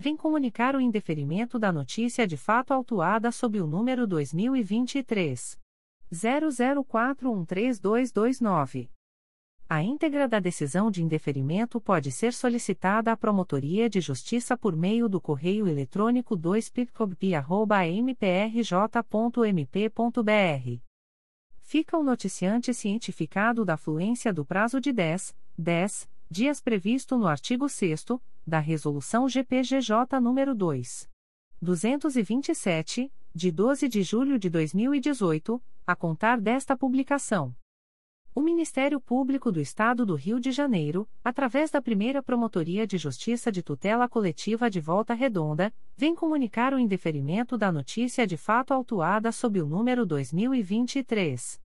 vem comunicar o indeferimento da notícia de fato autuada sob o número 2023 00413229. A íntegra da decisão de indeferimento pode ser solicitada à Promotoria de Justiça por meio do correio eletrônico 2picobp.mprj.mp.br. Fica o noticiante cientificado da fluência do prazo de 10, 10 dias previsto no artigo 6 da Resolução GPGJ nº 2. 227, de 12 de julho de 2018, a contar desta publicação. O Ministério Público do Estado do Rio de Janeiro, através da primeira Promotoria de Justiça de Tutela Coletiva de Volta Redonda, vem comunicar o indeferimento da notícia de fato autuada sob o número 2023.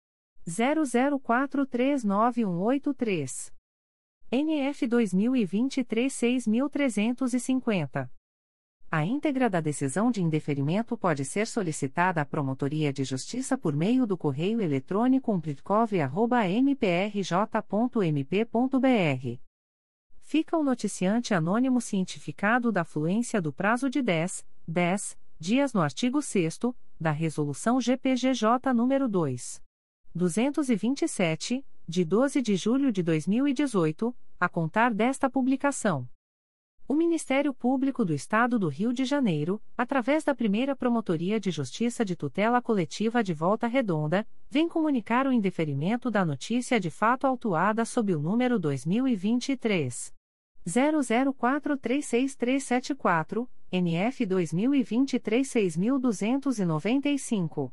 00439183. NF 2023 6350. A íntegra da decisão de indeferimento pode ser solicitada à Promotoria de Justiça por meio do correio eletrônico umplitcov.mprj.mp.br. Fica o noticiante anônimo cientificado da fluência do prazo de 10, 10 dias no artigo 6 da Resolução GPGJ nº 2. 227, de 12 de julho de 2018, a contar desta publicação. O Ministério Público do Estado do Rio de Janeiro, através da primeira Promotoria de Justiça de Tutela Coletiva de Volta Redonda, vem comunicar o indeferimento da notícia de fato autuada sob o número 2023. 00436374, NF 2023 6295.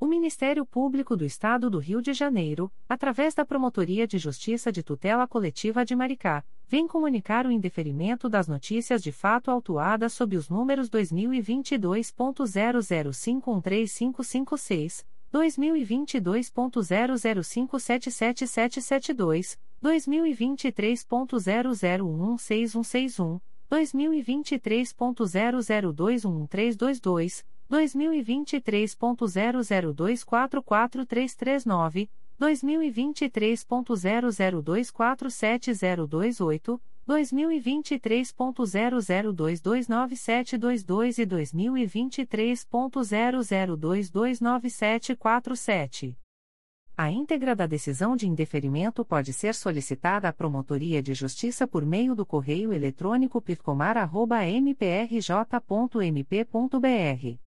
O Ministério Público do Estado do Rio de Janeiro, através da Promotoria de Justiça de Tutela Coletiva de Maricá, vem comunicar o indeferimento das notícias de fato autuadas sob os números 2022.00513556, 2022.00577772, 2023.00116161, 2023.00211322, 2023.00244339, 2023.00247028, 2023.00229722 e 2023.00229747. A íntegra da decisão de indeferimento pode ser solicitada à Promotoria de Justiça por meio do correio eletrônico pircomar.mprj.mp.br.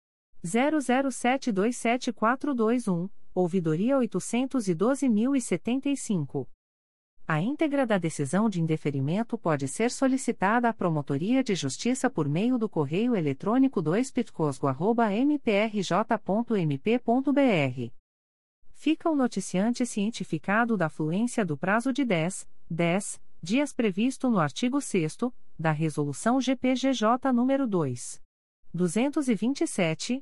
00727421, ouvidoria 812.075. A íntegra da decisão de indeferimento pode ser solicitada à Promotoria de Justiça por meio do correio eletrônico 2pitcosgo.mprj.mp.br. Fica o noticiante cientificado da fluência do prazo de 10, 10 dias previsto no artigo 6 da Resolução GPGJ nº 2. 227,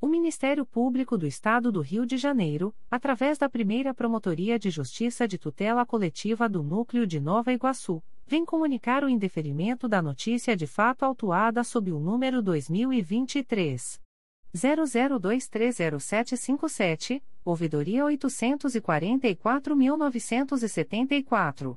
O Ministério Público do Estado do Rio de Janeiro, através da primeira Promotoria de Justiça de Tutela Coletiva do Núcleo de Nova Iguaçu, vem comunicar o indeferimento da notícia de fato autuada sob o número 2023. 00230757, ouvidoria 844.974.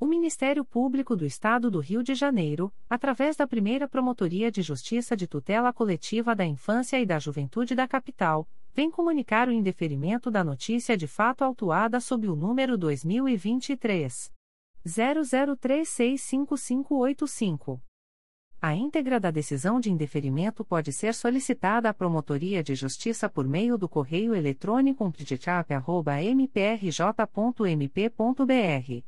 O Ministério Público do Estado do Rio de Janeiro, através da primeira Promotoria de Justiça de Tutela Coletiva da Infância e da Juventude da Capital, vem comunicar o indeferimento da notícia de fato autuada sob o número 2023. 00365585. A íntegra da decisão de indeferimento pode ser solicitada à Promotoria de Justiça por meio do correio eletrônico umptitap.mprj.mp.br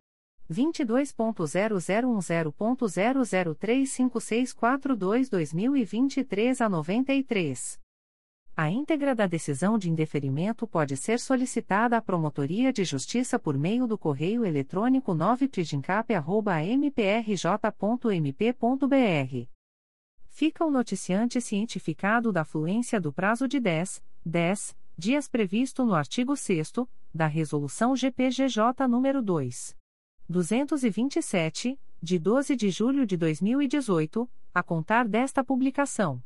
22.0010.0035642-2023 a 93. A íntegra da decisão de indeferimento pode ser solicitada à Promotoria de Justiça por meio do correio eletrônico 9pdincap.mprj.mp.br. Fica o noticiante cientificado da fluência do prazo de 10, 10 dias previsto no artigo 6 da Resolução GPGJ nº 2. 227, de 12 de julho de 2018, a contar desta publicação.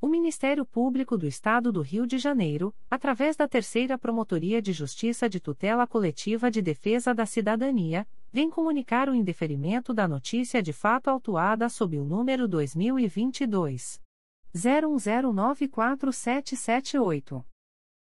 O Ministério Público do Estado do Rio de Janeiro, através da Terceira Promotoria de Justiça de Tutela Coletiva de Defesa da Cidadania, vem comunicar o indeferimento da notícia de fato autuada sob o número 2022 01094778.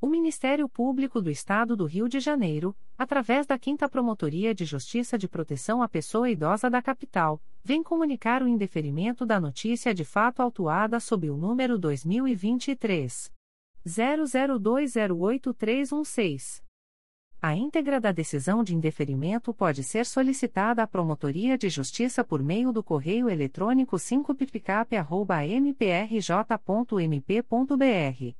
O Ministério Público do Estado do Rio de Janeiro, através da 5 Promotoria de Justiça de Proteção à Pessoa Idosa da Capital, vem comunicar o indeferimento da notícia de fato autuada sob o número 2023 00208316. A íntegra da decisão de indeferimento pode ser solicitada à Promotoria de Justiça por meio do correio eletrônico 5picap.mprj.mp.br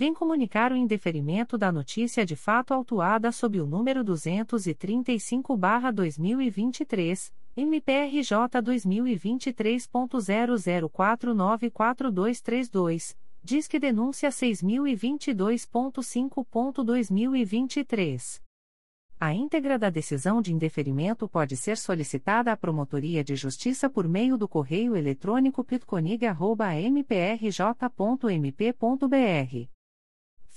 vem comunicar o indeferimento da notícia de fato autuada sob o número 235-2023, MPRJ 2023.00494232, diz que denúncia 6022.5.2023. A íntegra da decisão de indeferimento pode ser solicitada à Promotoria de Justiça por meio do correio eletrônico pitconig.mprj.mp.br.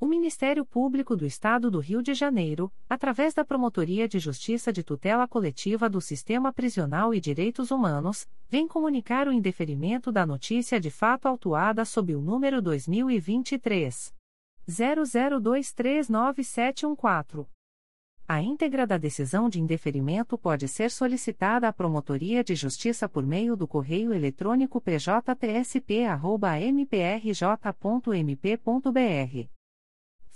O Ministério Público do Estado do Rio de Janeiro, através da Promotoria de Justiça de Tutela Coletiva do Sistema Prisional e Direitos Humanos, vem comunicar o indeferimento da notícia de fato autuada sob o número 2023 00239714. A íntegra da decisão de indeferimento pode ser solicitada à Promotoria de Justiça por meio do correio eletrônico pjtsp.mprj.mp.br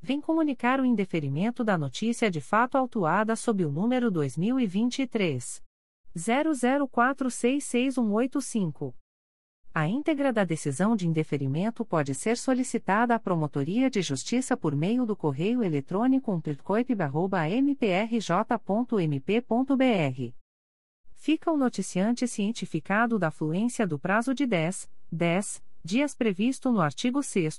vem comunicar o indeferimento da notícia de fato autuada sob o número 2023 00466185. A íntegra da decisão de indeferimento pode ser solicitada à Promotoria de Justiça por meio do correio eletrônico umpercoip.mprj.mp.br. Fica o noticiante cientificado da fluência do prazo de 10, 10 dias previsto no artigo 6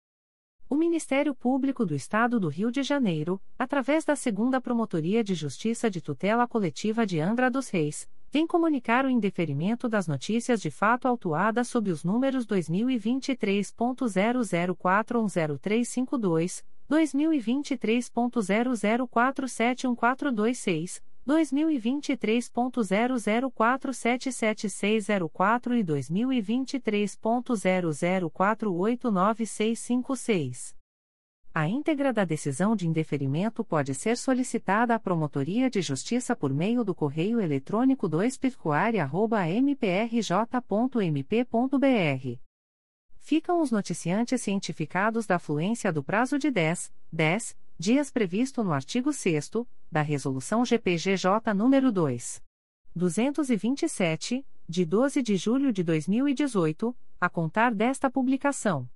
O Ministério Público do Estado do Rio de Janeiro, através da Segunda Promotoria de Justiça de Tutela Coletiva de Angra dos Reis, vem comunicar o indeferimento das notícias de fato autuadas sob os números 2023.00410352, 2023.00471426, 2023.00477604 e 2023.00489656. A íntegra da decisão de indeferimento pode ser solicitada à Promotoria de Justiça por meio do correio eletrônico 2 mprj.mp.br. Ficam os noticiantes cientificados da fluência do prazo de 10, 10 dias previsto no artigo 6 da Resolução GPGJ nº 2. 227, de 12 de julho de 2018, a contar desta publicação.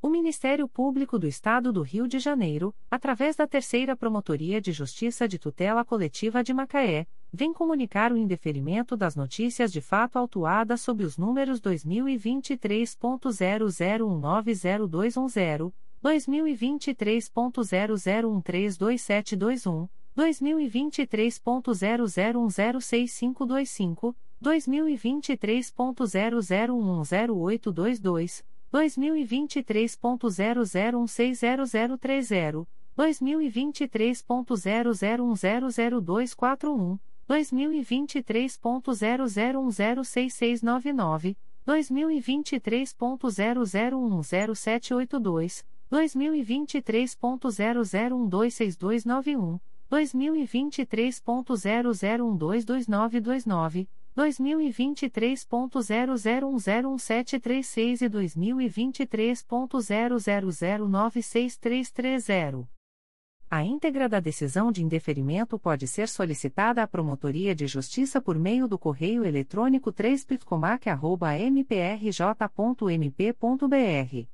O Ministério Público do Estado do Rio de Janeiro, através da Terceira Promotoria de Justiça de Tutela Coletiva de Macaé, vem comunicar o indeferimento das notícias de fato autuadas sob os números 2023.00190210, 2023.00132721, 2023.00106525, 2023.00110822, 2023.00160030, 2023.00100241, 2023.00106699, 2023.00107782, 2023.00126291, 2023.00122929, 2023.00101736 e 2023.00096330. A íntegra da decisão de indeferimento pode ser solicitada à Promotoria de Justiça por meio do correio eletrônico 3pitcomac.mprj.mp.br.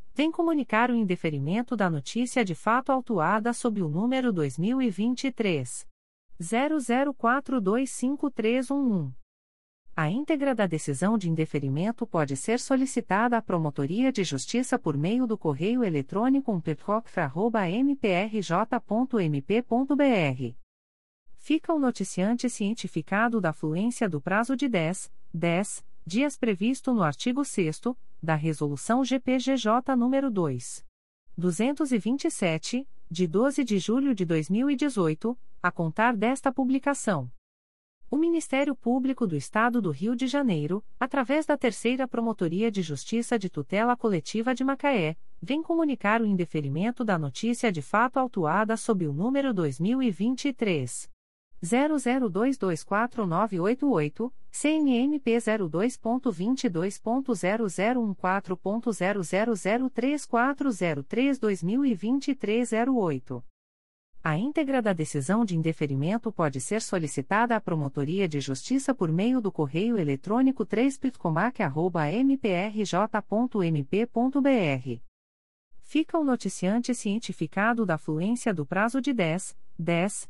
vem comunicar o indeferimento da notícia de fato autuada sob o número 2023 00425311. A íntegra da decisão de indeferimento pode ser solicitada à Promotoria de Justiça por meio do correio eletrônico umpercoc.mprj.mp.br. Fica o noticiante cientificado da fluência do prazo de 10, 10 dias previsto no artigo 6 da Resolução GPGJ nº 2. 227, de 12 de julho de 2018, a contar desta publicação. O Ministério Público do Estado do Rio de Janeiro, através da Terceira Promotoria de Justiça de Tutela Coletiva de Macaé, vem comunicar o indeferimento da notícia de fato autuada sob o número 2023 00224988, CNMP 02.22.0014.0003403-2023 08. A íntegra da decisão de indeferimento pode ser solicitada à Promotoria de Justiça por meio do correio eletrônico 3pitcomac.mprj.mp.br. Fica o noticiante cientificado da fluência do prazo de 10, 10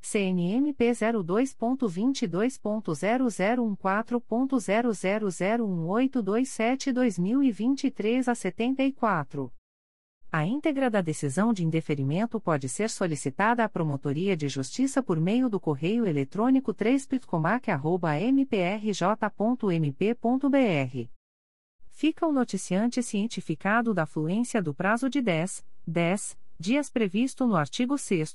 CNMP 02.22.0014.0001827-2023 a 74. A íntegra da decisão de indeferimento pode ser solicitada à Promotoria de Justiça por meio do correio eletrônico 3 mprj.mp.br. Fica o noticiante cientificado da fluência do prazo de 10, 10 dias previsto no artigo 6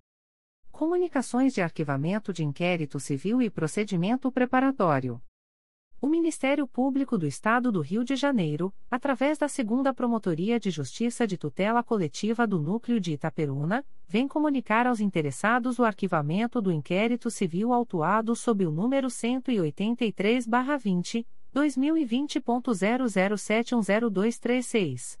Comunicações de arquivamento de inquérito civil e procedimento preparatório. O Ministério Público do Estado do Rio de Janeiro, através da Segunda Promotoria de Justiça de Tutela Coletiva do Núcleo de Itaperuna, vem comunicar aos interessados o arquivamento do inquérito civil autuado sob o número 183-20, 2020.00710236.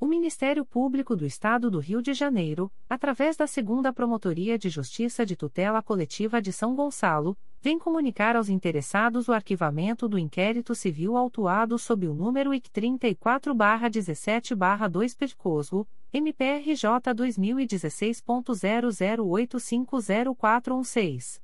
O Ministério Público do Estado do Rio de Janeiro, através da Segunda Promotoria de Justiça de Tutela Coletiva de São Gonçalo, vem comunicar aos interessados o arquivamento do inquérito civil autuado sob o número IC 34-17-2 Percoslo, MPRJ 2016.00850416.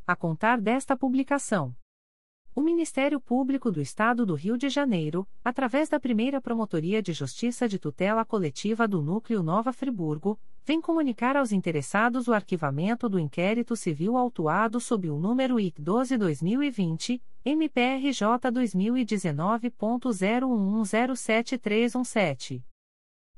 a contar desta publicação. O Ministério Público do Estado do Rio de Janeiro, através da primeira Promotoria de Justiça de Tutela Coletiva do Núcleo Nova Friburgo, vem comunicar aos interessados o arquivamento do inquérito civil autuado sob o número IC 12-2020, MPRJ 2019.011073117.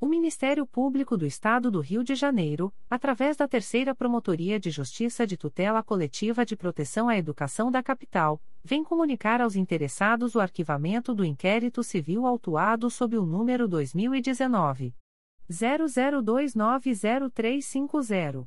O Ministério Público do Estado do Rio de Janeiro, através da Terceira Promotoria de Justiça de Tutela Coletiva de Proteção à Educação da Capital, vem comunicar aos interessados o arquivamento do inquérito civil autuado sob o número 2019 00290350.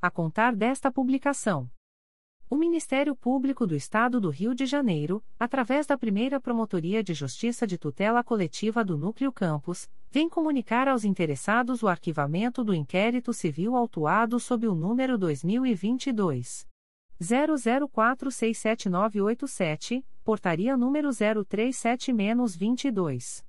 a contar desta publicação. O Ministério Público do Estado do Rio de Janeiro, através da primeira Promotoria de Justiça de Tutela Coletiva do Núcleo Campos, vem comunicar aos interessados o arquivamento do inquérito civil autuado sob o número 2022 00467987, portaria número 037-22.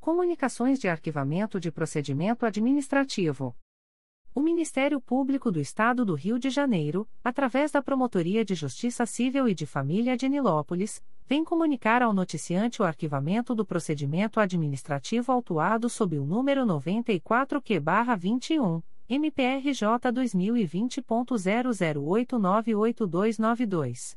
Comunicações de arquivamento de procedimento administrativo. O Ministério Público do Estado do Rio de Janeiro, através da Promotoria de Justiça Civil e de Família de Nilópolis, vem comunicar ao noticiante o arquivamento do procedimento administrativo autuado sob o número 94Q-21 MPRJ 2020.00898292.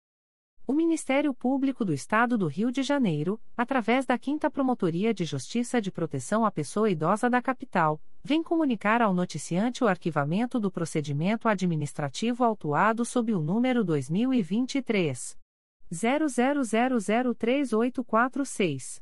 O Ministério Público do Estado do Rio de Janeiro, através da 5 Promotoria de Justiça de Proteção à Pessoa Idosa da Capital, vem comunicar ao noticiante o arquivamento do procedimento administrativo autuado sob o número 2023 00003846.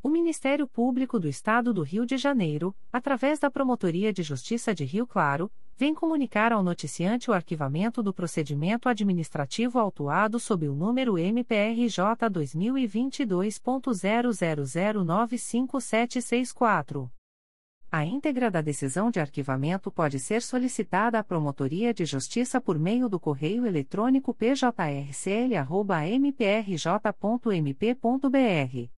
O Ministério Público do Estado do Rio de Janeiro, através da Promotoria de Justiça de Rio Claro, vem comunicar ao noticiante o arquivamento do procedimento administrativo autuado sob o número MPRJ 2022.00095764. A íntegra da decisão de arquivamento pode ser solicitada à Promotoria de Justiça por meio do correio eletrônico pjrcl.mprj.mp.br